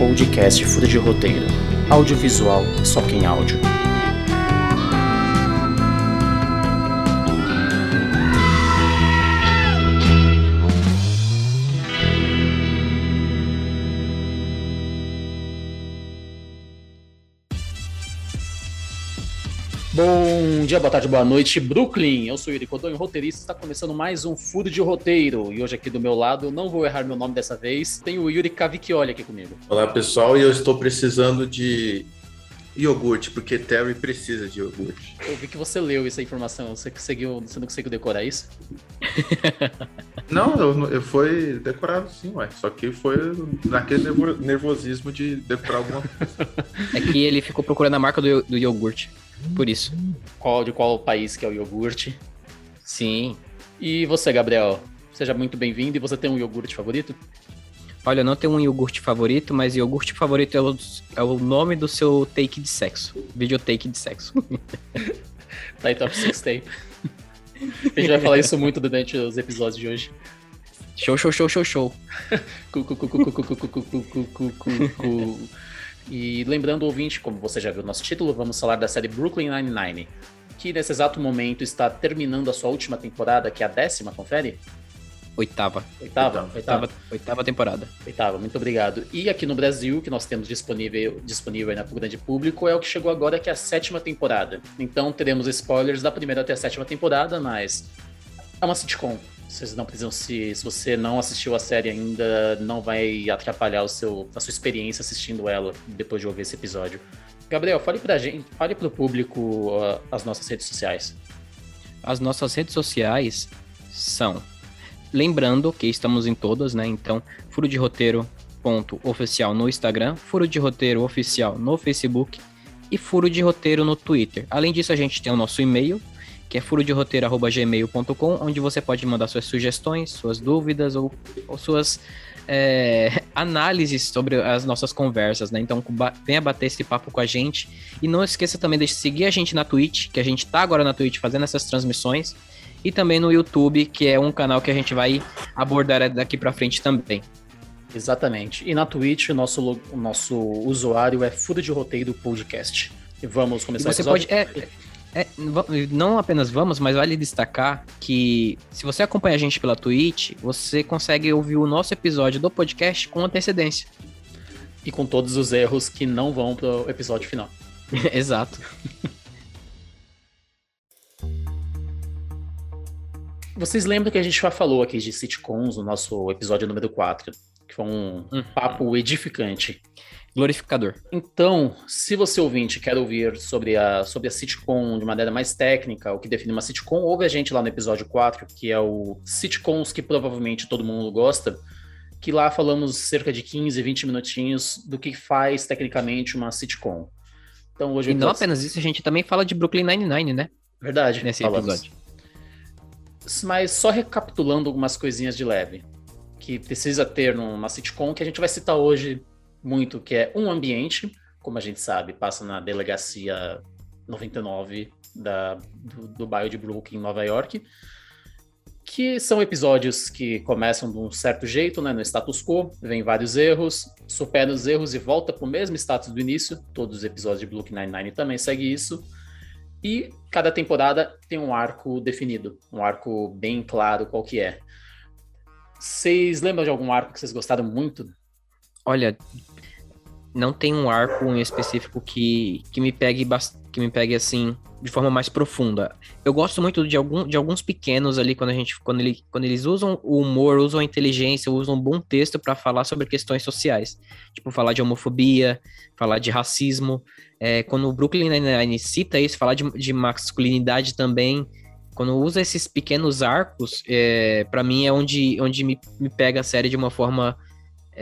podcast Fura de Roteiro. Audiovisual, só quem áudio. Bom dia, boa tarde, boa noite, Brooklyn. Eu sou o Yuri Codonho, roteirista. Está começando mais um Furo de Roteiro. E hoje aqui do meu lado, não vou errar meu nome dessa vez, tem o Yuri Cavicchioli aqui comigo. Olá, pessoal. E eu estou precisando de iogurte, porque Terry precisa de iogurte. Eu vi que você leu essa informação. Você, conseguiu, você não conseguiu decorar isso? não, eu, eu foi decorado sim, ué. Só que foi naquele nervosismo de decorar alguma coisa. É que ele ficou procurando a marca do, do iogurte. Por isso. Qual, de qual país que é o iogurte? Sim. E você, Gabriel? Seja muito bem-vindo. E você tem um iogurte favorito? Olha, eu não tenho um iogurte favorito, mas iogurte favorito é o, é o nome do seu take de sexo. Videotake de sexo. tá top 6 tape. A gente vai falar isso muito durante os episódios de hoje. Show, show, show, show, show. E lembrando, ouvinte, como você já viu no nosso título, vamos falar da série Brooklyn Nine-Nine, que nesse exato momento está terminando a sua última temporada, que é a décima, confere? Oitava. Oitava? Oitava, oitava temporada. Oitava, muito obrigado. E aqui no Brasil, que nós temos disponível, disponível aí para o grande público, é o que chegou agora, que é a sétima temporada. Então teremos spoilers da primeira até a sétima temporada, mas é uma sitcom. Vocês não precisam se. Se você não assistiu a série ainda, não vai atrapalhar o seu, a sua experiência assistindo ela depois de ouvir esse episódio. Gabriel, fale pra gente, fale pro público uh, as nossas redes sociais. As nossas redes sociais são. Lembrando que estamos em todas, né? Então, furo de roteiro ponto oficial no Instagram, furo de roteiro oficial no Facebook e furo de roteiro no Twitter. Além disso, a gente tem o nosso e-mail, que é furoderoteiro.gmail.com, onde você pode mandar suas sugestões, suas dúvidas ou, ou suas é, análises sobre as nossas conversas, né? Então venha bater esse papo com a gente. E não esqueça também de seguir a gente na Twitch, que a gente tá agora na Twitch fazendo essas transmissões. E também no YouTube, que é um canal que a gente vai abordar daqui para frente também. Exatamente. E na Twitch, o nosso, o nosso usuário é Furo de Roteiro Podcast. E vamos começar e você pode é, é, não apenas vamos, mas vale destacar que se você acompanha a gente pela Twitch, você consegue ouvir o nosso episódio do podcast com antecedência. E com todos os erros que não vão pro episódio final. Exato. Vocês lembram que a gente já falou aqui de sitcoms no nosso episódio número 4, que foi um uhum. papo edificante glorificador. Então, se você ouvinte quer ouvir sobre a, sobre a sitcom de maneira mais técnica, o que define uma sitcom, ouve a gente lá no episódio 4, que é o sitcoms que provavelmente todo mundo gosta, que lá falamos cerca de 15, 20 minutinhos do que faz tecnicamente uma sitcom. Então, hoje e não apenas isso, a gente também fala de Brooklyn Nine-Nine, né? Verdade. Nesse falamos. episódio. Mas só recapitulando algumas coisinhas de leve que precisa ter numa sitcom que a gente vai citar hoje muito, que é um ambiente, como a gente sabe, passa na delegacia 99 da, do, do bairro de Brooklyn, em Nova York, que são episódios que começam de um certo jeito, né, no status quo, vem vários erros, supera os erros e volta para o mesmo status do início. Todos os episódios de Brooklyn Nine-Nine também seguem isso. E cada temporada tem um arco definido, um arco bem claro qual que é. Vocês lembram de algum arco que vocês gostaram muito? Olha, não tem um arco em específico que, que me pegue que me pegue assim de forma mais profunda. Eu gosto muito de, algum, de alguns pequenos ali quando a gente quando, ele, quando eles usam o humor, usam a inteligência, usam um bom texto para falar sobre questões sociais, tipo falar de homofobia, falar de racismo. É, quando o Brooklyn Nine-Nine cita isso, falar de, de masculinidade também. Quando usa esses pequenos arcos, é, para mim é onde, onde me, me pega a série de uma forma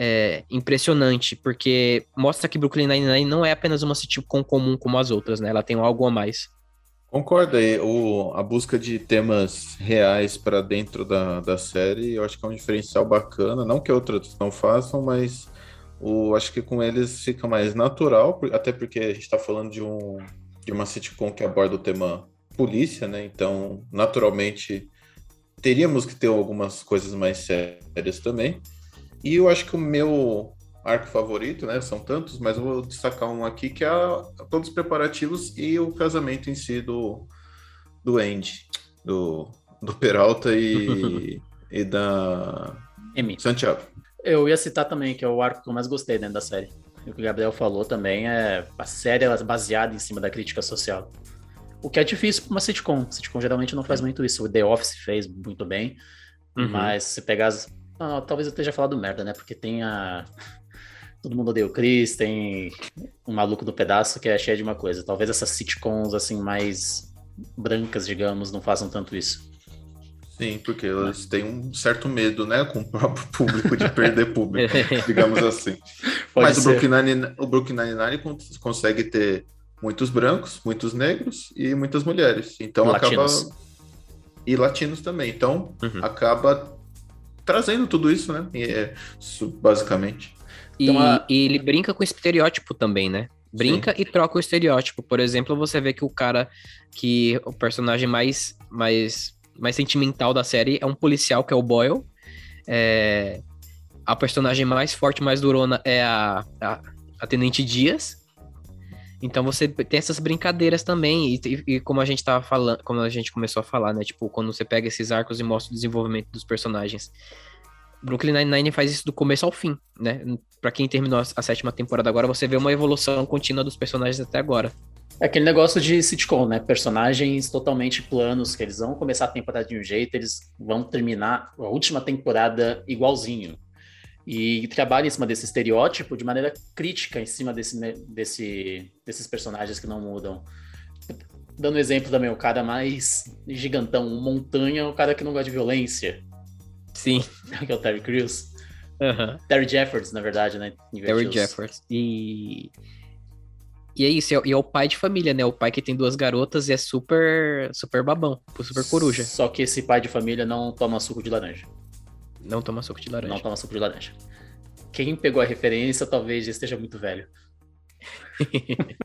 é, impressionante, porque mostra que Brooklyn Nine-Nine não é apenas uma sitcom comum como as outras, né? Ela tem algo a mais. Concorda aí, a busca de temas reais para dentro da, da série, eu acho que é um diferencial bacana, não que outras não façam, mas o, acho que com eles fica mais natural, até porque a gente está falando de, um, de uma sitcom que aborda o tema polícia, né? Então, naturalmente, teríamos que ter algumas coisas mais sérias também. E eu acho que o meu arco favorito, né? São tantos, mas eu vou destacar um aqui que é todos os preparativos e o casamento em si do, do Andy, do, do Peralta e, e da Emi. Santiago. Eu ia citar também, que é o arco que eu mais gostei dentro da série. O que o Gabriel falou também é a série é baseada em cima da crítica social. O que é difícil para uma sitcom. Sitcom geralmente não faz muito isso. O The Office fez muito bem. Uhum. Mas se pegar as... Não, talvez eu esteja falando merda, né? Porque tem a. Todo mundo odeia o Chris, tem um maluco do pedaço que é cheio de uma coisa. Talvez essas sitcoms assim mais brancas, digamos, não façam tanto isso. Sim, porque eles têm um certo medo, né, com o próprio público de perder público, digamos assim. Pode Mas ser. o Brooklyn Nine-Nine, o Brooklyn Nine-Nine consegue ter muitos brancos, muitos negros e muitas mulheres. Então e acaba latinos. e latinos também. Então uhum. acaba trazendo tudo isso, né? É, basicamente. E, então, a... e, ele brinca com o estereótipo também, né? Brinca Sim. e troca o estereótipo. Por exemplo, você vê que o cara que o personagem mais mais mais sentimental da série é um policial, que é o Boyle. É, a personagem mais forte, mais durona é a, a, a Tenente Dias. Então você tem essas brincadeiras também, e, e, como a gente tava falando, como a gente começou a falar, né? Tipo, quando você pega esses arcos e mostra o desenvolvimento dos personagens. Brooklyn Nine-Nine faz isso do começo ao fim, né? Pra quem terminou a sétima temporada agora, você vê uma evolução contínua dos personagens até agora. É aquele negócio de sitcom, né? Personagens totalmente planos, que eles vão começar a temporada de um jeito, eles vão terminar a última temporada igualzinho. E trabalha em cima desse estereótipo de maneira crítica em cima desse, desse, desses personagens que não mudam. Dando um exemplo também, o cara mais gigantão, montanha, o cara que não gosta de violência. Sim. Que é o Terry Crews. Uhum. Terry Jeffords, na verdade, né? Terry Jeffords. E e é isso, e é o pai de família, né? O pai que tem duas garotas e é super, super babão, super coruja. Só que esse pai de família não toma suco de laranja. Não toma suco de laranja. Não toma suco de laranja. Quem pegou a referência talvez já esteja muito velho.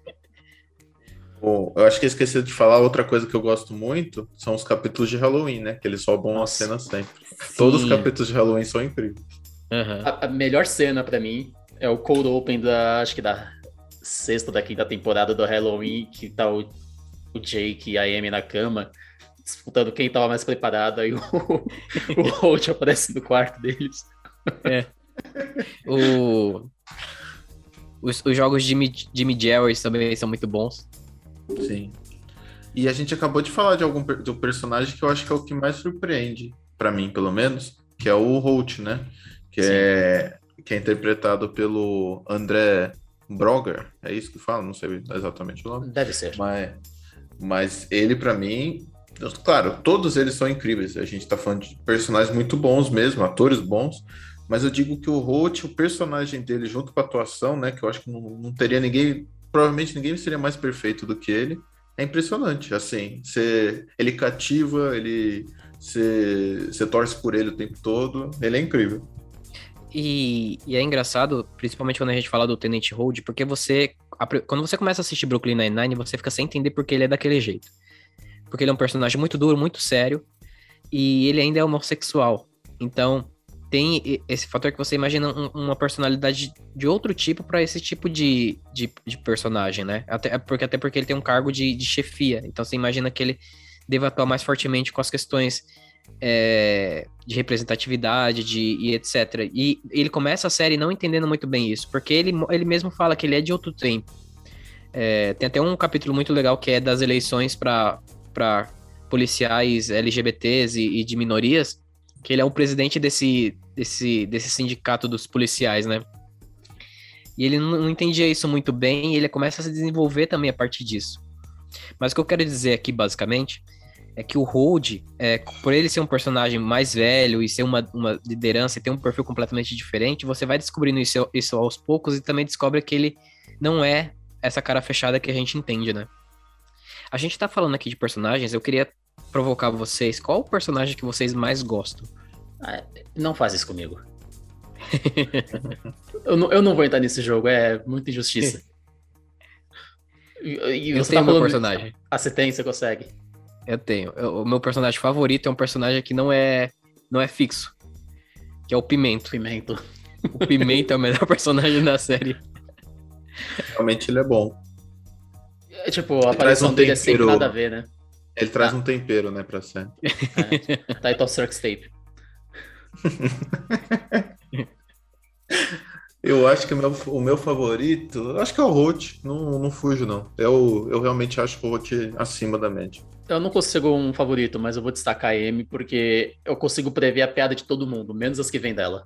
Bom, eu acho que esqueci de falar outra coisa que eu gosto muito, são os capítulos de Halloween, né? Que eles roubam a cena sempre. Sim. Todos os capítulos de Halloween são incríveis. Uhum. A, a, melhor cena para mim é o cold open da, acho que da sexta da quinta temporada do Halloween, que tá o, o Jake e a Amy na cama, disputando quem tava mais preparado, aí o, o Holt aparece no quarto deles. É. O, os, os jogos de Jimmy, Jerry também são muito bons. Sim. E a gente acabou de falar de algum do personagem que eu acho que é o que mais surpreende, para mim, pelo menos, que é o Holt, né? Que é, que é interpretado pelo André Broger, é isso que fala? Não sei exatamente o nome. Deve ser. Mas, mas ele, para mim, claro, todos eles são incríveis. A gente tá falando de personagens muito bons mesmo, atores bons. Mas eu digo que o Holt, o personagem dele, junto com a atuação, né? Que eu acho que não, não teria ninguém. Provavelmente ninguém seria mais perfeito do que ele. É impressionante, assim. Você, ele cativa, ele. Você, torce por ele o tempo todo. Ele é incrível. E, e, é engraçado, principalmente quando a gente fala do Tenant Hold, porque você. Quando você começa a assistir Brooklyn Nine-Nine, você fica sem entender porque ele é daquele jeito. Porque ele é um personagem muito duro, muito sério, e ele ainda é homossexual. Então, tem esse fator que você imagina um, uma personalidade de outro tipo para esse tipo de, de, de, personagem, né? Até porque, até porque ele tem um cargo de, de chefia. Então, você imagina que ele deva atuar mais fortemente com as questões é, de representatividade de, e etc. E ele começa a série não entendendo muito bem isso, porque ele, ele mesmo fala que ele é de outro tempo. É, tem até um capítulo muito legal que é das eleições para policiais LGBTs e, e, de minorias, que ele é o presidente desse, desse, desse sindicato dos policiais, né? E ele não, não entendia isso muito bem e ele começa a se desenvolver também a partir disso. Mas o que eu quero dizer aqui, basicamente, é que o Hold, é, por ele ser um personagem mais velho e ser uma, uma liderança e ter um perfil completamente diferente, você vai descobrindo isso, isso aos poucos e também descobre que ele não é essa cara fechada que a gente entende, né? A gente tá falando aqui de personagens, eu queria provocar vocês. Qual o personagem que vocês mais gostam? Ah, não faz isso comigo. eu, não, eu não vou entrar nesse jogo, é muita injustiça. e, e eu tenho tá meu personagem. Ah, você tem, você consegue. Eu tenho. Eu, o meu personagem favorito é um personagem que não é não é fixo, que é o Pimento. Pimento. O Pimenta é o melhor personagem da série. Realmente ele é bom. Tipo, a aparição um dele é sempre nada a ver, né? Ele traz ah. um tempero, né, pra série. É. Title Circus Tape. Eu acho que o meu, o meu favorito, acho que é o Rote, não, não fujo não. Eu, eu realmente acho o Rote acima da média. Eu não consigo um favorito, mas eu vou destacar a Amy porque eu consigo prever a piada de todo mundo, menos as que vêm dela.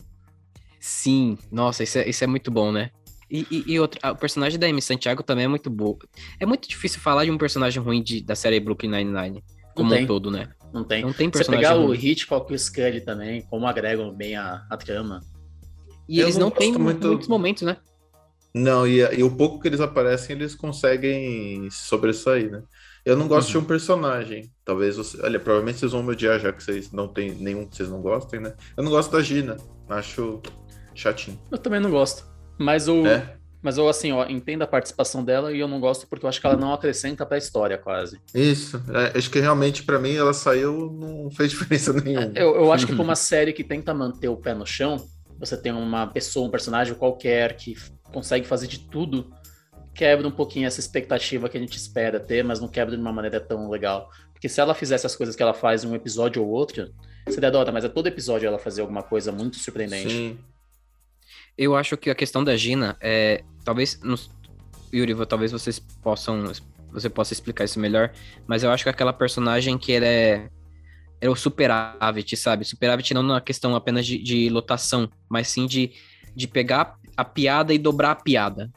Sim, nossa, isso é, isso é muito bom, né? E, e, e outra, o personagem da Amy Santiago também é muito bom. É muito difícil falar de um personagem ruim de, da série Brooklyn Nine-Nine, como um todo, né? Não tem. Não tem personagem Você pegar ruim. o Hitchcock e o Scully também, como agregam bem a, a trama. E eu eles não, têm muito... muitos momentos, né? Não, e, e, o pouco que eles aparecem, eles conseguem sobressair, né? Eu não gosto uhum. de um personagem. Talvez você. Olha, provavelmente vocês vão me odiar, já que vocês não tem nenhum que vocês não gostem, né? Eu não gosto da Gina. Acho chatinho. Eu também não gosto. Mas o. É? Mas eu, assim, ó, entendo a participação dela e eu não gosto porque eu acho que ela não acrescenta pra história, quase. Isso. É, acho que realmente, para mim, ela saiu, não fez diferença nenhuma. Eu, eu acho que pra uma série que tenta manter o pé no chão, você tem uma pessoa, um personagem qualquer que consegue fazer de tudo, quebra um pouquinho essa expectativa que a gente espera ter, mas não quebra de uma maneira tão legal. Porque se ela fizesse as coisas que ela faz em um episódio ou outro, seria da hora, mas é todo episódio ela fazer alguma coisa muito surpreendente. Sim. Eu acho que a questão da Gina é. Talvez. Nos, Yuri, talvez vocês possam. Você possa explicar isso melhor. Mas eu acho que aquela personagem que ela é era o superávit, sabe? Superávit não na questão apenas de, de, lotação, mas sim de, de pegar a piada e dobrar a piada.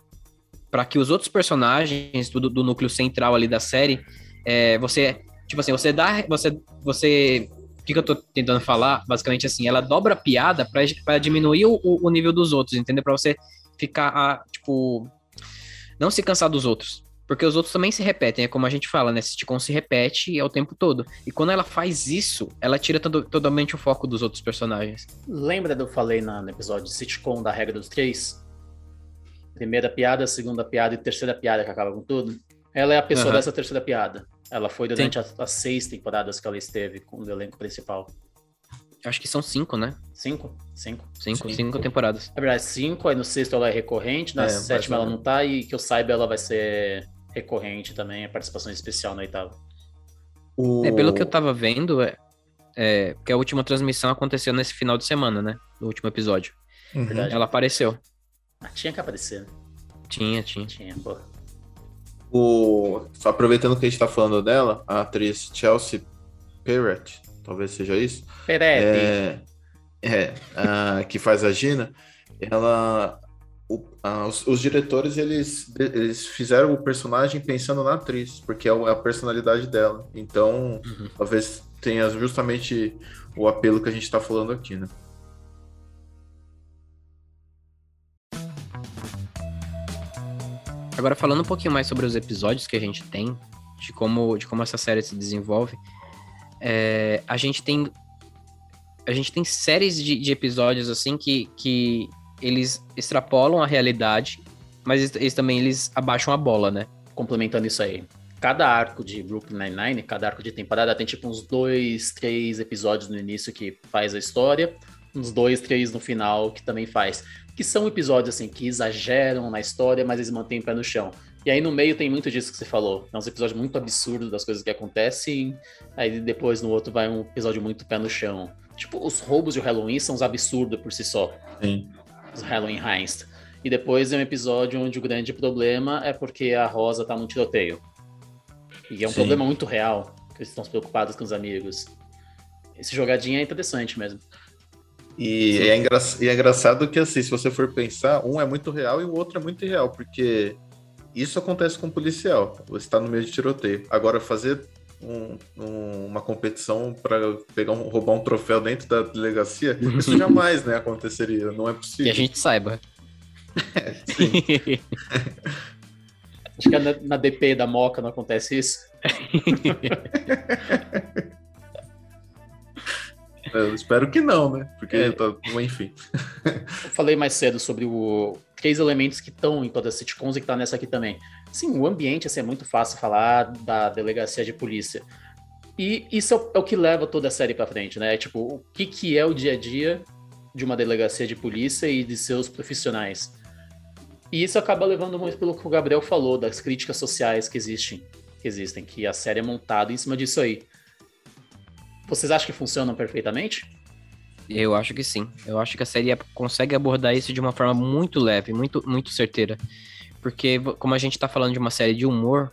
para que os outros personagens do, do núcleo central ali da série, é, você, tipo assim, você dá, você, você, que, que eu tô tentando falar? Basicamente assim, ela dobra a piada para diminuir o, o nível dos outros, entendeu? Para você ficar, a, tipo, não se cansar dos outros. Porque os outros também se repetem, é como a gente fala, né? Sitcom se repete ao tempo todo. E quando ela faz isso, ela tira todo, totalmente o foco dos outros personagens. Lembra do que eu falei no episódio de sitcom da regra dos três? Primeira piada, segunda piada e terceira piada que acaba com tudo. Ela é a pessoa uhum. dessa terceira piada. Ela foi durante as, as, seis temporadas que ela esteve com o elenco principal. Acho que são cinco, né? Cinco? Cinco. Cinco, cinco, cinco temporadas. É verdade, cinco, aí no sexto ela é recorrente, na é, sétima ela não tá, e que eu saiba ela vai ser recorrente também, a participação especial na oitava. O... É, pelo que eu tava vendo, é, é que a última transmissão aconteceu nesse final de semana, né? No último episódio. Uhum. Ela apareceu. Ah, tinha que aparecer. Né? Tinha, tinha. Tinha, pô. O... Aproveitando que a gente tá falando dela, a atriz Chelsea Perrett, talvez seja isso. Peretti. É, é a, que faz a Gina. Ela o, a, os, os, diretores eles, eles fizeram o personagem pensando na atriz, porque é, é a personalidade dela. Então, uhum. talvez tenha justamente o apelo que a gente está falando aqui, né? Agora falando um pouquinho mais sobre os episódios que a gente tem, de como, de como essa série se desenvolve, é, a gente tem a gente tem séries de, de episódios assim que, que eles extrapolam a realidade, mas eles também eles abaixam a bola, né? Complementando isso aí. Cada arco de Brooklyn Nine-Nine, cada arco de temporada tem tipo uns dois, três episódios no início que faz a história, uns dois, três no final que também faz. Que são episódios assim que exageram na história, mas eles mantêm o pé no chão. E aí no meio tem muito disso que você falou. É uns episódios muito absurdos das coisas que acontecem. Aí depois no outro vai um episódio muito pé no chão. Tipo, os roubos de Halloween são uns absurdos por si só. Sim os Halloween Heist. E depois é um episódio onde o grande problema é porque a Rosa tá no tiroteio. E é um Sim. problema muito real, que eles estão preocupados com os amigos. Esse jogadinho é interessante mesmo. E é, engra... e é engraçado que, assim, se você for pensar, um é muito real e o outro é muito irreal, porque isso acontece com um policial. Você está no meio de tiroteio. Agora, fazer um, um, uma competição para pegar um, roubar um troféu dentro da delegacia, isso jamais né, aconteceria, não é possível. Que a gente saiba. é, sim. Acho que na, na DP da Moca não acontece isso. Eu espero que não, né? Porque, é. tá, enfim. Eu falei mais cedo sobre o três elementos que estão em todas as sitcoms e que tá nessa aqui também. Sim, o ambiente assim, é muito fácil falar da delegacia de polícia. E isso é o, é que leva toda a série para frente, né? Tipo, o que, que é o dia a dia de uma delegacia de polícia e de seus profissionais. E isso acaba levando muito pelo que o Gabriel falou, das críticas sociais que existem, que existem, que a série é montada em cima disso aí. Vocês acham que funcionam perfeitamente? Eu acho que sim. Eu acho que a série consegue abordar isso de uma forma muito leve, muito, muito certeira. Porque, como a gente tá falando de uma série de humor,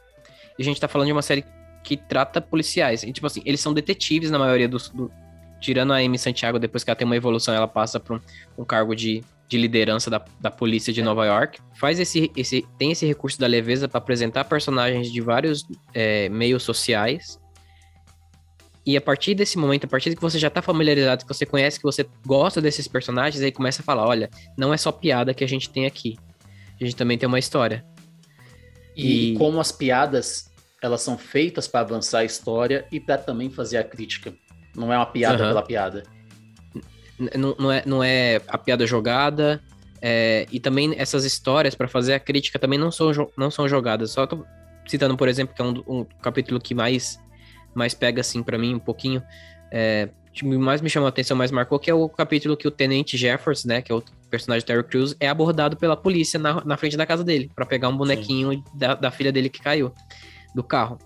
a gente tá falando de uma série que trata policiais. E, tipo assim, eles são detetives na maioria dos. Do, tirando a Amy Santiago, depois que ela tem uma evolução, ela passa para um, um, cargo de, de liderança da, da polícia de Nova York. Faz esse, esse. Tem esse recurso da leveza para apresentar personagens de vários é, meios sociais e a partir desse momento, a partir de que você já tá familiarizado, que você conhece, que você gosta desses personagens, aí começa a falar: olha, não é só piada que a gente tem aqui. A gente também tem uma história. E, e... como as piadas, elas são feitas para avançar a história e para também fazer a crítica. Não é uma piada uhum. pela piada. Não, não, é, não é a piada jogada. É, e também essas histórias para fazer a crítica também não são, não são jogadas. Só tô citando, por exemplo, que é um, um capítulo que mais mais pega assim para mim um pouquinho, é, mais me chamou a atenção, mais marcou, que é o capítulo que o Tenente Jefferson, né, que é o personagem Terry Crews, é abordado pela polícia na, na frente da casa dele, para pegar um bonequinho da, da, filha dele que caiu do carro.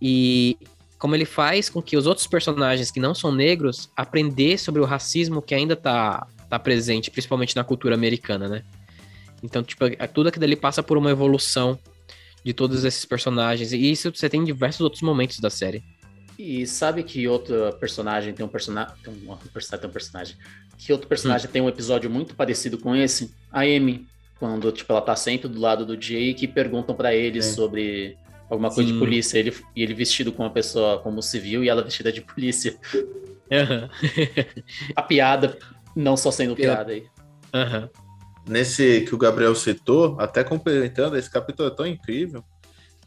E como ele faz com que os outros personagens que não são negros aprender sobre o racismo que ainda tá, tá presente, principalmente na cultura americana, né? Então, tipo, tudo aquilo ali passa por uma evolução de todos esses personagens. E isso você tem em diversos outros momentos da série. E sabe que outro personagem tem um personagem. Tem um personagem, tem um personagem. Que outro personagem hum. tem um episódio muito parecido com esse? A Amy. Quando, tipo, ela tá sempre do lado do Jake e perguntam para ele é. sobre alguma coisa Sim. de polícia. Ele, e ele vestido com uma pessoa como civil e ela vestida de polícia. Uhum. a piada, não só sendo piada aí. Uhum. Nesse que o Gabriel citou, até complementando, esse capítulo é tão incrível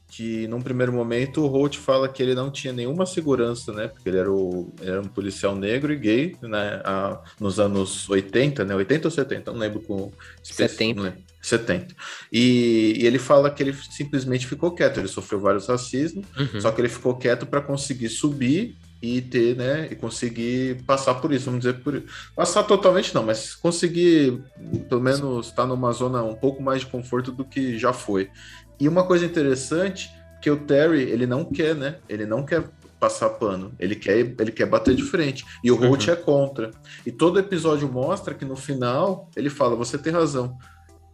que num primeiro momento o Holt fala que ele não tinha nenhuma segurança, né? Porque ele era, o, ele era um policial negro e gay, né? A, nos anos 80, né? 80 ou 70? Não lembro com... 70. Não 70. E, e, ele fala que ele simplesmente ficou quieto, ele sofreu vários racismos, uhum. só que ele ficou quieto para conseguir subir e ter, né, e conseguir passar por isso, vamos dizer por passar totalmente não, mas conseguir pelo menos estar tá numa zona um pouco mais de conforto do que já foi. E uma coisa interessante, que o Terry, ele não quer, né? Ele não quer passar pano, ele quer, ele quer bater de frente. E o Holt uhum. é contra. E todo episódio mostra que no final ele fala: "Você tem razão.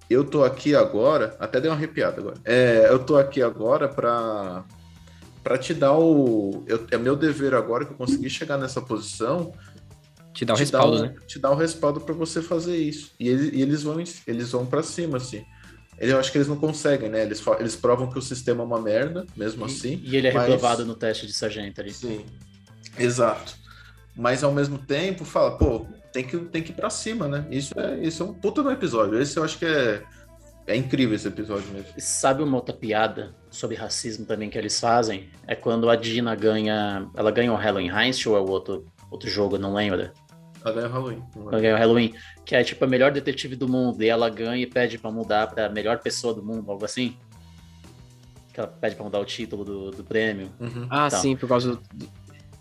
Eu tô aqui agora, até deu uma arrepiada agora. É, eu tô aqui agora para para te dar o eu, é meu dever agora que eu consegui chegar nessa posição te dar o te respaldo, dar né? Te dar o respaldo para você fazer isso. E, ele, e eles vão eles vão para cima assim. Eu acho que eles não conseguem, né? Eles, eles provam que o sistema é uma merda, mesmo e, assim. E ele é mas... reprovado no teste de sargento ali. Sim. Exato. Mas ao mesmo tempo, fala, pô, tem que, tem que ir pra cima, né? Isso é, isso é um puta no episódio. Esse eu acho que é, é incrível esse episódio mesmo. Sabe uma outra piada sobre racismo também que eles fazem? É quando a Dina ganha. Ela ganha o Halloween Heist ou é o outro, outro jogo, não lembra? Ela ganha o Halloween. Ela ganha o Halloween, que é tipo a melhor detetive do mundo, e ela ganha e pede para mudar pra melhor pessoa do mundo, algo assim. Que ela pede pra mudar o título do, do prêmio. Uhum. Ah, então, sim, por causa do.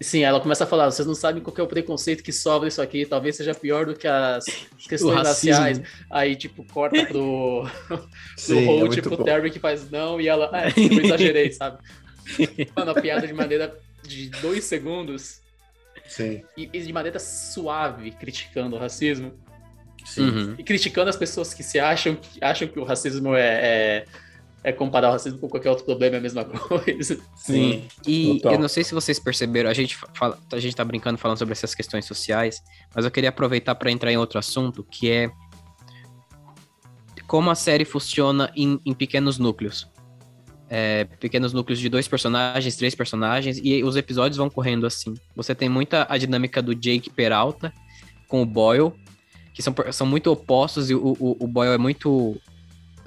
Sim, ela começa a falar, vocês não sabem qual é o preconceito que sobra isso aqui, talvez seja pior do que as questões raciais. Aí, tipo, corta pro, pro Sim, Holt, é pro bom. Terry que faz não, e ela, é, eu exagerei, sabe? Mano, a piada de maneira de dois segundos Sim. E, e de maneira suave criticando o racismo. Sim. Uhum. E criticando as pessoas que se acham que, acham que o racismo é, é, é, comparar o racismo com qualquer outro problema, é a mesma coisa. Sim. E Total. eu não sei se vocês perceberam, a gente, fala, a gente tá brincando falando sobre essas questões sociais, mas eu queria aproveitar para entrar em outro assunto, que é como a série funciona em, em pequenos núcleos é, pequenos núcleos de dois personagens, três personagens, e os episódios vão correndo assim. Você tem muita a dinâmica do Jake Peralta com o Boyle, que são, são muito opostos, e o, o, o Boyle é muito.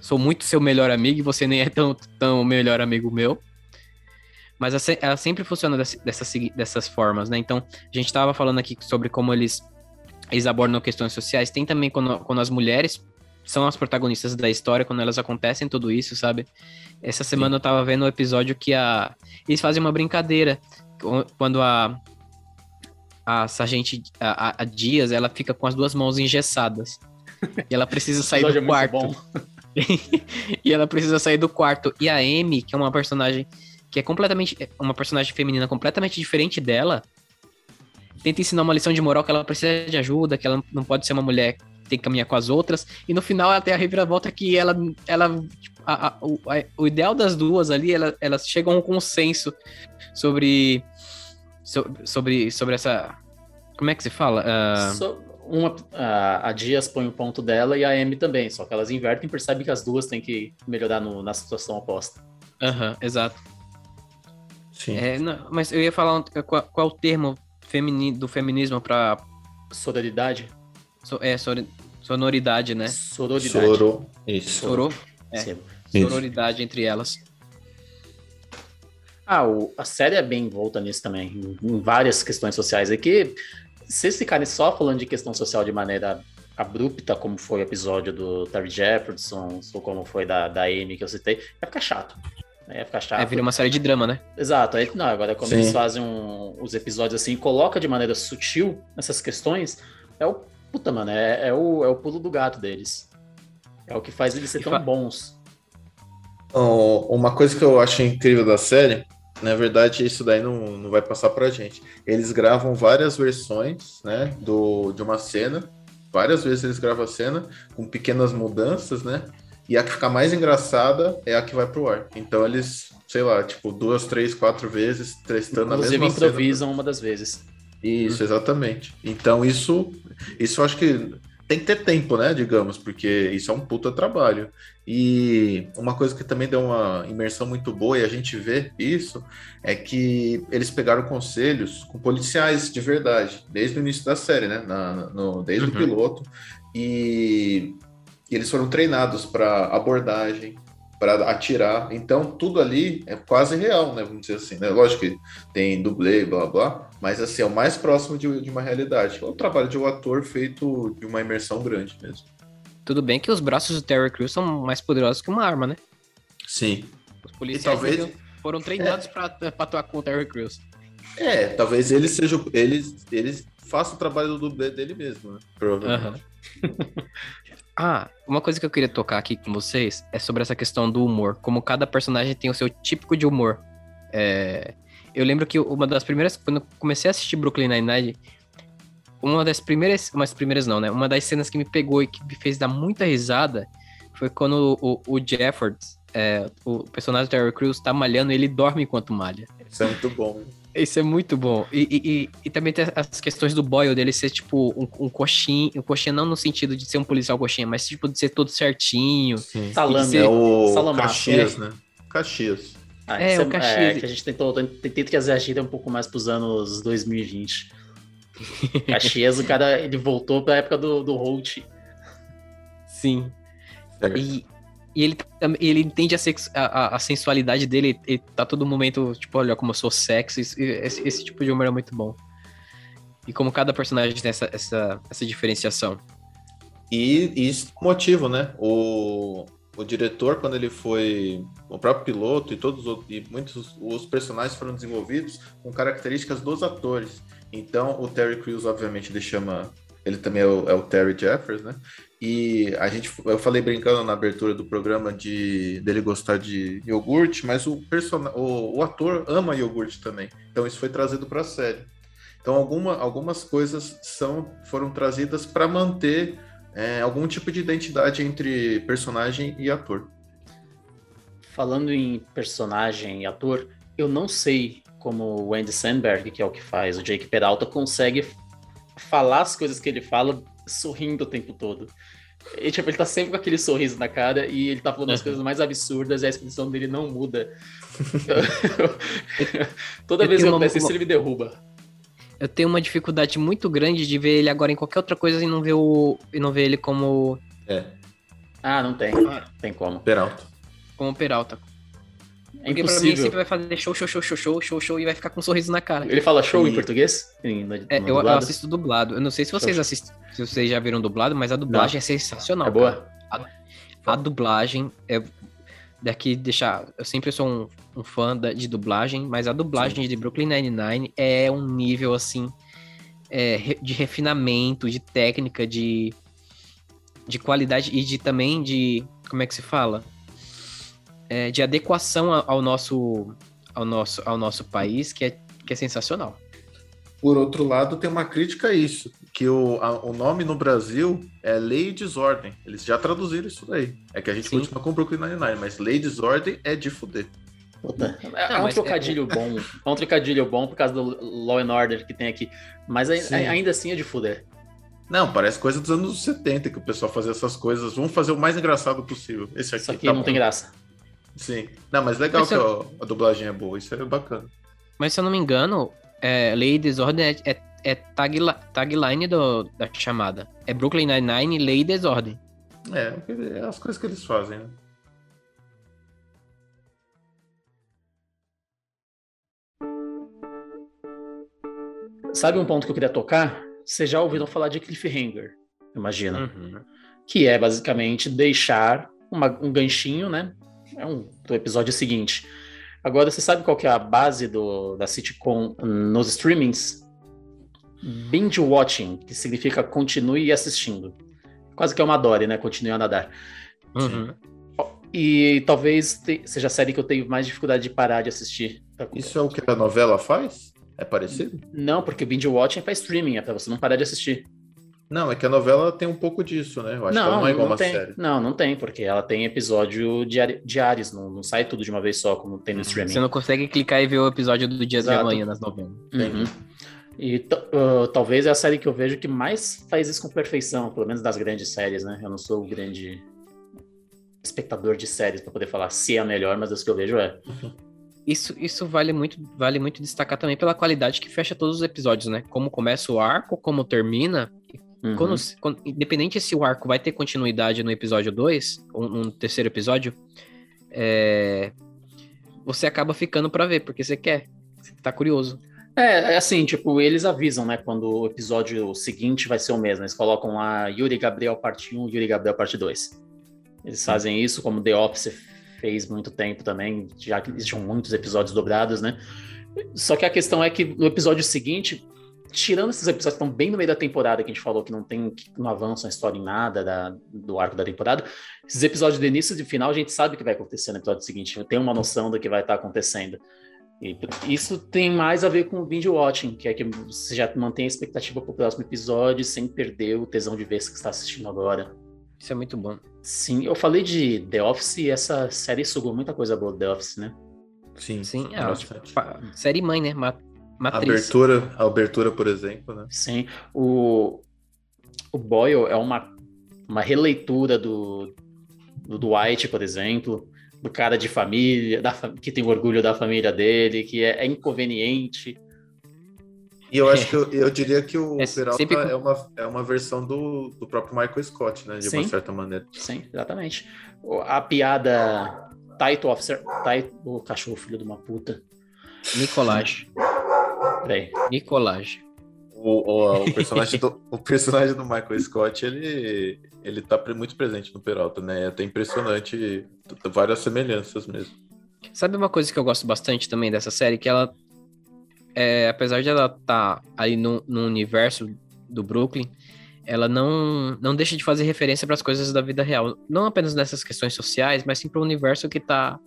Sou muito seu melhor amigo, e você nem é tão, tão melhor amigo meu. Mas ela sempre funciona dessas, dessas formas, né? Então, a gente estava falando aqui sobre como eles, eles abordam questões sociais. Tem também quando, quando as mulheres são as protagonistas da história quando elas acontecem tudo isso, sabe? Essa semana Sim. eu tava vendo o um episódio que a eles fazem uma brincadeira quando a a sargente, a, a Dias, ela fica com as duas mãos engessadas. E ela precisa sair do é quarto. e ela precisa sair do quarto. E a Amy, que é uma personagem que é completamente. Uma personagem feminina completamente diferente dela, tenta ensinar uma lição de moral que ela precisa de ajuda, que ela não pode ser uma mulher tem que caminhar com as outras. E no final ela tem a reviravolta que ela. ela tipo, a, a, o, a, o, ideal das duas ali, ela, elas chegam a um consenso sobre. sobre, sobre essa. Como é que se fala? Uh... So uma, a, a Dias põe o ponto dela e a Amy também, só que elas invertem e percebem que as duas têm que melhorar no, na situação oposta. Aham, uhum, exato. Sim. É, não, mas eu ia falar qual, qual o termo femini, do feminismo para Sororidade? So, é, sor, sonoridade, né? Sororidade. Soro, isso. Soro? É. Sororidade entre elas. Ah, o, a série é bem volta nisso também, em, em várias questões sociais. Aqui, se eles ficarem só falando de questão social de maneira abrupta, como foi o episódio do Terry Jefferson, ou como foi da, da Amy que eu citei, vai ficar chato. Né? Ia ficar chato. É, vira uma série de drama, né? Exato. Aí, não, agora, quando Sim. eles fazem um, os episódios assim, coloca de maneira sutil essas questões, é o. Puta, mano, é, é, o, é o pulo do gato deles. É o que faz eles ser tão bons. uma coisa que eu acho incrível da série na verdade, isso daí não, não vai passar pra gente. Eles gravam várias versões, né, do, de uma cena. Várias vezes eles gravam a cena com pequenas mudanças, né? E a que fica mais engraçada é a que vai pro ar. Então eles, sei lá, tipo, duas, três, quatro vezes testando Inclusive, a mesma cena. Inclusive improvisam uma das vezes. Isso, uhum. exatamente. Então isso, isso eu acho que tem que ter tempo, né? Digamos, porque isso é um puta trabalho. E uma coisa que também deu uma imersão muito boa, e a gente vê isso, é que eles pegaram conselhos com policiais de verdade, desde o início da série, né? Na, no, desde uhum. o piloto. E, e eles foram treinados para abordagem, para atirar. Então, tudo ali é quase real, né? Vamos dizer assim, né? Lógico que tem dublê, blá blá, mas assim, é o mais próximo de, de uma realidade. É o trabalho de um ator feito de uma imersão grande mesmo. Tudo bem que os braços do Terry Crews são mais poderosos que uma arma, né? Sim. Os policiais talvez... foram treinados é. para atuar com o Terry Crews. É, talvez ele seja. Eles, eles façam o trabalho do dublê dele mesmo, né? Provavelmente. Uhum. Ah, uma coisa que eu queria tocar aqui com vocês é sobre essa questão do humor. Como cada personagem tem o seu típico de humor. É... Eu lembro que uma das primeiras. Quando eu comecei a assistir Brooklyn Nine-Nine, uma das primeiras. Umas primeiras não, né? Uma das cenas que me pegou e que me fez dar muita risada foi quando o, o Jeffords, é, o personagem do Terry Crews, tá malhando e ele dorme enquanto malha. Isso é muito bom. Isso é muito bom. E, e, e, também tem as questões do Boyle dele ser, tipo, um, um coxinha. Um coxinha não no sentido de ser um policial coxinha, mas tipo, de ser todo certinho. Salame. Ser... É o Salamaço. Caxias, né? Caxias. Ah, é, o é, Caxias. É, que a gente tentou, tentei trazer a gíria um pouco mais pros anos 2020. Caxias, o cara, ele voltou pra época do, do Holt. Sim. E, e ele, ele entende a, sex, a, a, sensualidade dele, ele tá todo momento, tipo, olha como eu sou sexy. Esse, esse tipo de humor é muito bom. E como cada personagem tem essa, essa, essa diferenciação. E, isso é motivo, né? O, o diretor, quando ele foi. O próprio piloto e todos os, e muitos os personagens foram desenvolvidos com características dos atores. Então, o Terry Crews, obviamente, ele chama. Ele também é o, é o Terry Jeffers, né? E a gente, eu falei brincando na abertura do programa de dele gostar de iogurte, mas o, person, o, o ator ama iogurte também. Então isso foi trazido para a série. Então alguma, algumas coisas são foram trazidas para manter é, algum tipo de identidade entre personagem e ator. Falando em personagem e ator, eu não sei como o Andy Sandberg, que é o que faz o Jake Peralta, consegue falar as coisas que ele fala sorrindo o tempo todo. E, tipo, ele tá sempre com aquele sorriso na cara e ele tá falando as coisas mais absurdas e a expressão dele não muda. Toda vez que acontece uma... isso, ele me derruba. Eu tenho uma dificuldade muito grande de ver ele agora em qualquer outra coisa e não ver, o... e não ver ele como. É. Ah, não tem. Tem como. Peralta. Como Peralta. É Porque impossível. pra mim sempre vai fazer show, show, show, show, show, show, show e vai ficar com um sorriso na cara. Ele fala show e... em português? Em, no, é, eu, eu, assisto dublado. Eu não sei se vocês assistem, se vocês já viram dublado, mas a dublagem não. é sensacional. É boa? A, a, dublagem é. Daqui deixar. Eu sempre sou um, um fã da, de dublagem, mas a dublagem Sim. de Brooklyn Nine-Nine é um nível assim. é, de refinamento, de técnica, de, de qualidade e de também de. Como é que se fala? É, de adequação ao nosso, ao nosso, ao nosso país, que é, que é sensacional. Por outro lado, tem uma crítica a isso, que o, a, o nome no Brasil é Lei e Desordem. Eles já traduziram isso daí. É que a gente Sim. continua com Brooklyn Nine-Nine, mas Lei e Desordem é de fuder. Puta, é, é um trocadilho é... bom. É um trocadilho bom por causa do Law and Order que tem aqui. Mas ainda assim é de fuder. Não, parece coisa dos anos 70 que o pessoal fazia essas coisas. Vamos fazer o mais engraçado possível. Esse aqui, isso aqui tá não bom. tem graça. Sim. Não, mas legal mas que eu... a, a, dublagem é boa. Isso é bacana. Mas se eu não me engano, é, Lei e Desordem é, é, é tagli tagline do, da chamada. É Brooklyn Nine-Nine, Lei e Desordem. É, é as coisas que eles fazem, né? Sabe um ponto que eu queria tocar? Vocês já ouviram falar de cliffhanger, imagina. Uhum. Que é basicamente deixar uma, um ganchinho, né? É um do episódio seguinte. Agora, você sabe qual que é a base do, da sitcom nos streamings? Binge watching, que significa continue assistindo. Quase que é uma Dory, né? Continue a nadar. Uhum. E talvez te, seja a série que eu tenho mais dificuldade de parar de assistir. Isso é o que a novela faz? É parecido? Não, porque o binge watching é para streaming, é para você não parar de assistir. Não, é que a novela tem um pouco disso, né? Eu acho não, que ela não é igual não uma tem. série. Não, não tem, porque ela tem episódio diari diários, não, não sai tudo de uma vez só, como tem no uhum. streaming. Você não consegue clicar e ver o episódio do dia Exato. de amanhã nas novelas. Uhum. E uh, talvez é a série que eu vejo que mais faz isso com perfeição, pelo menos das grandes séries, né? Eu não sou o grande espectador de séries para poder falar se é a melhor, mas as que eu vejo é. Uhum. Isso, isso vale muito vale muito destacar também pela qualidade que fecha todos os episódios, né? Como começa o arco, como termina, Uhum. Quando, quando, independente se o arco vai ter continuidade no episódio 2, ou no terceiro episódio, é, você acaba ficando para ver, porque você quer, você tá curioso. É, é assim, tipo, eles avisam, né, quando o episódio seguinte vai ser o mesmo. Eles colocam lá Yuri Gabriel parte 1, Yuri Gabriel parte 2. Eles fazem isso, como The Office fez muito tempo também, já que existiam muitos episódios dobrados, né? Só que a questão é que no episódio seguinte, tirando esses episódios que estão bem no meio da temporada, que a gente falou que não tem, que não avançam a história em nada da, do arco da temporada, esses episódios de início e de final a gente sabe o que vai acontecer no episódio seguinte, tem uma noção do que vai estar acontecendo. E isso tem mais a ver com o binge watching, que é que você já mantém a expectativa para o próximo episódio sem perder o tesão de ver o que está assistindo agora. Isso é muito bom. Sim, eu falei de The Office e essa série sugou muita coisa boa do The Office, né? Sim, sim. É, série mãe, né? Matriz. Abertura, a abertura, por exemplo, né? Sim. O, o Boyle é uma, uma releitura do, do Dwight, por exemplo, do cara de família, da, que tem orgulho da família dele, que é, é inconveniente. E eu acho que eu, eu diria que o é, Peralta sempre... é, uma, é uma versão do, do próprio Michael Scott, né? De Sim. uma certa maneira. Sim, exatamente. A piada Title Officer. Title, o cachorro filho de uma puta. Nicolás. Peraí. Nicolás. O, o, personagem do, o personagem do Michael Scott, ele, ele tá muito presente no Peralta, né? É até impressionante, várias semelhanças mesmo. Sabe uma coisa que eu gosto bastante também dessa série? Que ela, é, apesar de ela estar tá aí no, no universo do Brooklyn, ela não, não deixa de fazer referência para as coisas da vida real. Não apenas nessas questões sociais, mas sim para o universo que tá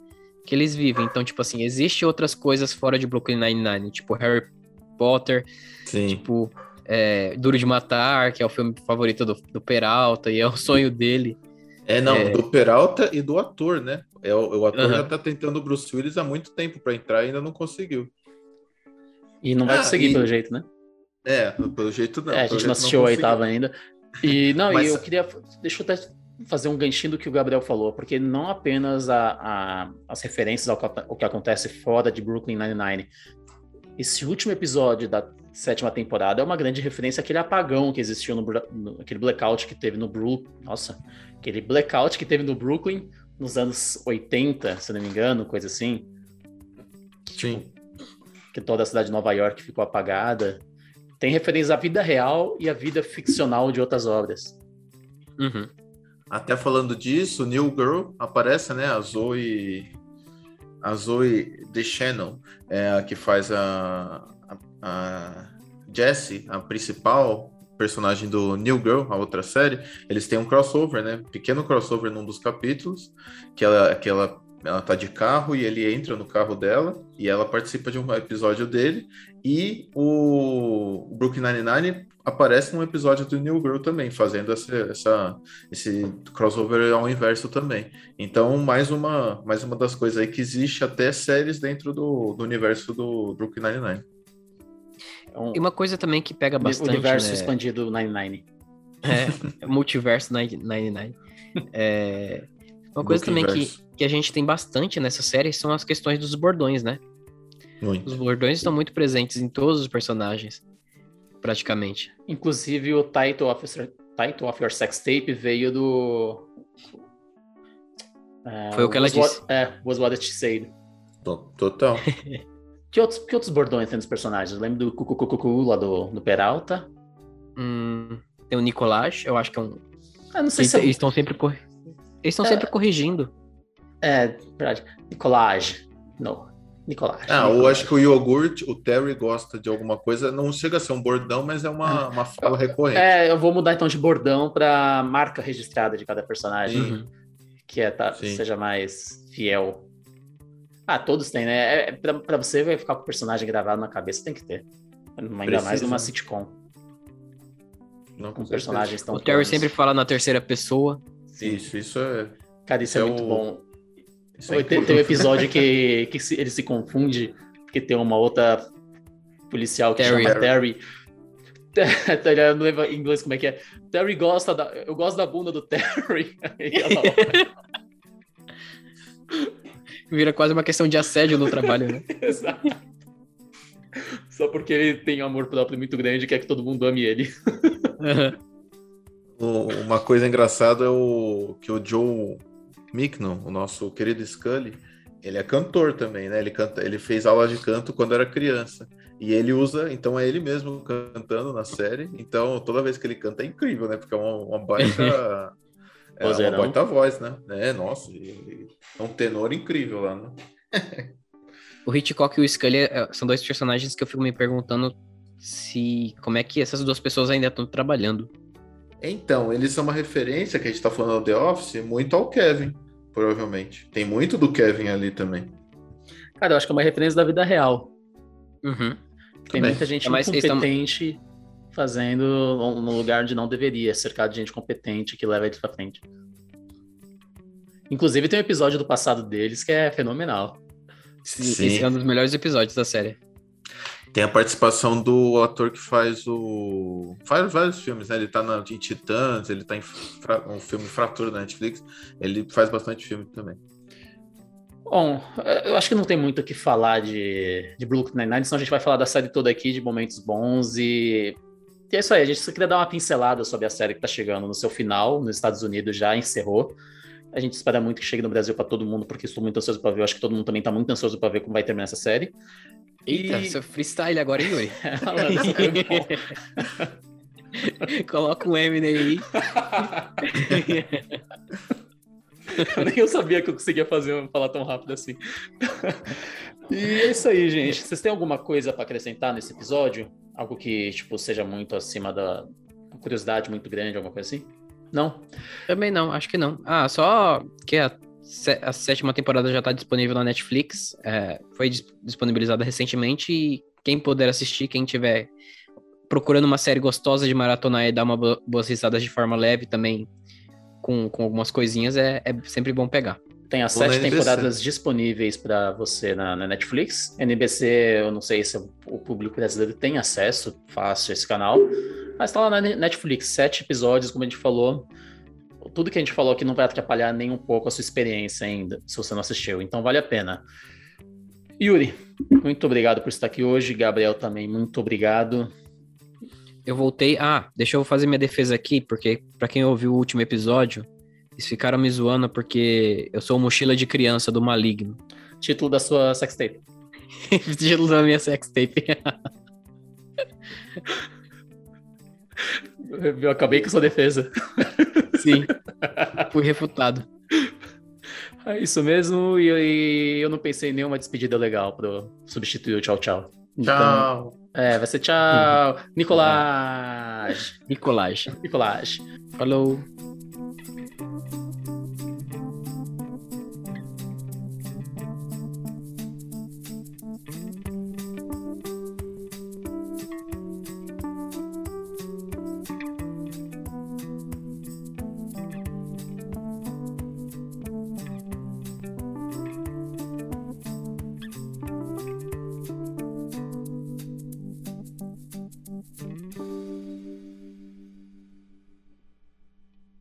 que eles vivem. Então, tipo assim, existe outras coisas fora de Brooklyn Nine-Nine, tipo Harry Potter, Sim. tipo é, Duro de Matar, que é o filme favorito do, do Peralta e é o sonho dele. É, não, é... do Peralta e do ator, né? É, o, o ator uhum. já tá tentando o Bruce Willis há muito tempo para entrar e ainda não conseguiu. E não vai ah, conseguir, e... pelo jeito, né? É, pelo jeito não. É, a gente não assistiu a oitava ainda. E não, Mas... e eu queria. Deixa eu até fazer um ganchinho do que o Gabriel falou, porque não apenas a, a, as referências ao que, ao que acontece fora de Brooklyn Nine-Nine, esse último episódio da sétima temporada é uma grande referência àquele apagão que existiu no, no aquele blackout que teve no Brooklyn. Nossa, aquele blackout que teve no Brooklyn nos anos 80, se não me engano, coisa assim. Sim. Tipo, que toda a cidade de Nova York ficou apagada. Tem referência à vida real e à vida ficcional de outras obras. Uhum. Até falando disso, New Girl aparece, né? A Zoe a Zoe Deschanel, é a que faz a, a, a Jessie, a principal personagem do New Girl, a outra série, eles têm um crossover, né? Pequeno crossover num dos capítulos, que ela, que ela, ela tá de carro e ele entra no carro dela e ela participa de um episódio dele e o, o Brooklyn Nine-Nine aparece num episódio do New Girl também, fazendo essa, essa, esse crossover ao inverso também. Então, mais uma, mais uma das coisas aí que existe até séries dentro do, do universo do Brooklyn Nine-Nine. Um, e uma coisa também que pega bastante. Universo né? expandido 99. É, multiverso 99. É, uma coisa também que, que a gente tem bastante nessa série são as questões dos bordões, né? Muito. Os bordões estão muito presentes em todos os personagens, praticamente. Inclusive o Title of, Title of Your Sex Tape veio do. Uh, Foi o que ela disse. What, é, was what it said. Total. Que outros, que outros bordões tem nos personagens? Eu lembro do Cucucucu lá do, do Peralta. Hum, tem o Nicolás, eu acho que é um. Ah, não sei eles, se. Eles estão sempre, cor... eles estão é... sempre corrigindo. É, verdade. Nicolás. Não. Nicolás. Ah, Nicolás. eu acho que o iogurte, o Terry gosta de alguma coisa, não chega a ser um bordão, mas é uma, uma fala recorrente. É, eu vou mudar então de bordão para marca registrada de cada personagem, uhum. que é, tá, seja mais fiel ah, todos têm, né? É, pra, pra você vai ficar com o personagem gravado na cabeça, tem que ter. Ainda Precisa. mais numa sitcom. Não, com, com personagens tão O Terry planos. sempre fala na terceira pessoa. Isso, isso é. Cara, isso, é, é, muito o... bom. É tem, tem um episódio que, que se, ele se confunde, porque tem uma outra policial que Terry. chama Terry. Terry. não lembro em inglês como é que é. Terry gosta da. Eu gosto da bunda do Terry. Vira quase uma questão de assédio no trabalho, né? Exato. Só porque ele tem um amor próprio muito grande e quer que todo mundo ame ele. Uhum. Uma coisa engraçada é o que o Joe Micknon, o nosso querido Scully, ele é cantor também, né? Ele, canta, ele fez aula de canto quando era criança. E ele usa, então é ele mesmo cantando na série. Então toda vez que ele canta é incrível, né? Porque é uma, uma baita. É uma baita voz, né? É, nossa, é um tenor incrível lá, né? o Hitchcock e o Scully é, são dois personagens que eu fico me perguntando se como é que essas duas pessoas ainda estão trabalhando. Então, eles são uma referência que a gente tá falando do The Office muito ao Kevin, provavelmente. Tem muito do Kevin ali também. Cara, eu acho que é uma referência da vida real. Uhum. Tem também. muita gente é mais competente fazendo no lugar onde não deveria, cercado de gente competente que leva eles pra frente. Inclusive tem um episódio do passado deles que é fenomenal. Sim. Esse é um dos melhores episódios da série. Tem a participação do ator que faz o. Faz vários filmes, né? Ele tá na, em Titãs, ele tá em fra... um filme Fratura da Netflix. Ele faz bastante filme também. Bom, eu acho que não tem muito o que falar de, de Brooklyn Nine-Nine, senão a gente vai falar da série toda aqui, de momentos bons e e é isso aí, a gente só queria dar uma pincelada sobre a série que está chegando no seu final, nos Estados Unidos já encerrou. A gente espera muito que chegue no Brasil para todo mundo, porque estou muito ansioso para ver. Eu acho que todo mundo também está muito ansioso para ver como vai terminar essa série. Eita, e... seu freestyle agora, hein, Yuri? Coloca um Eminem aí. nem eu sabia que eu conseguia fazer falar tão rápido assim. e é isso aí, gente. Vocês têm alguma coisa para acrescentar nesse episódio? Algo que, tipo, seja muito acima da curiosidade muito grande, alguma coisa assim? Não? Também não, acho que não. Ah, só que a, a sétima temporada já está disponível na Netflix. É, foi disponibilizada recentemente e quem puder assistir, quem tiver procurando uma série gostosa de maratonar e dar uma boas risadas de forma leve também, com, com algumas coisinhas, é, é sempre bom pegar. Tem as sete temporadas disponíveis para você na, na, Netflix. NBC, eu não sei se o público brasileiro tem acesso fácil a esse canal, mas tá lá na Netflix, sete episódios, como a gente falou. Tudo que a gente falou aqui não vai atrapalhar nem um pouco a sua experiência ainda, se você não assistiu. Então vale a pena. Yuri, muito obrigado por estar aqui hoje. Gabriel também, muito obrigado. Eu voltei. Ah, deixa eu fazer minha defesa aqui, porque para quem ouviu o último episódio, eles ficaram me zoando porque eu sou mochila de criança do maligno. Título da sua sextape. Título da minha sextape. eu acabei com sua defesa. Sim. Fui refutado. É isso mesmo, e, e eu não pensei em nenhuma despedida legal para substituir o tchau tchau. Então, Tchau. é, vai ser tchau. Nicolás. Nicolás. Nicolás. Falou.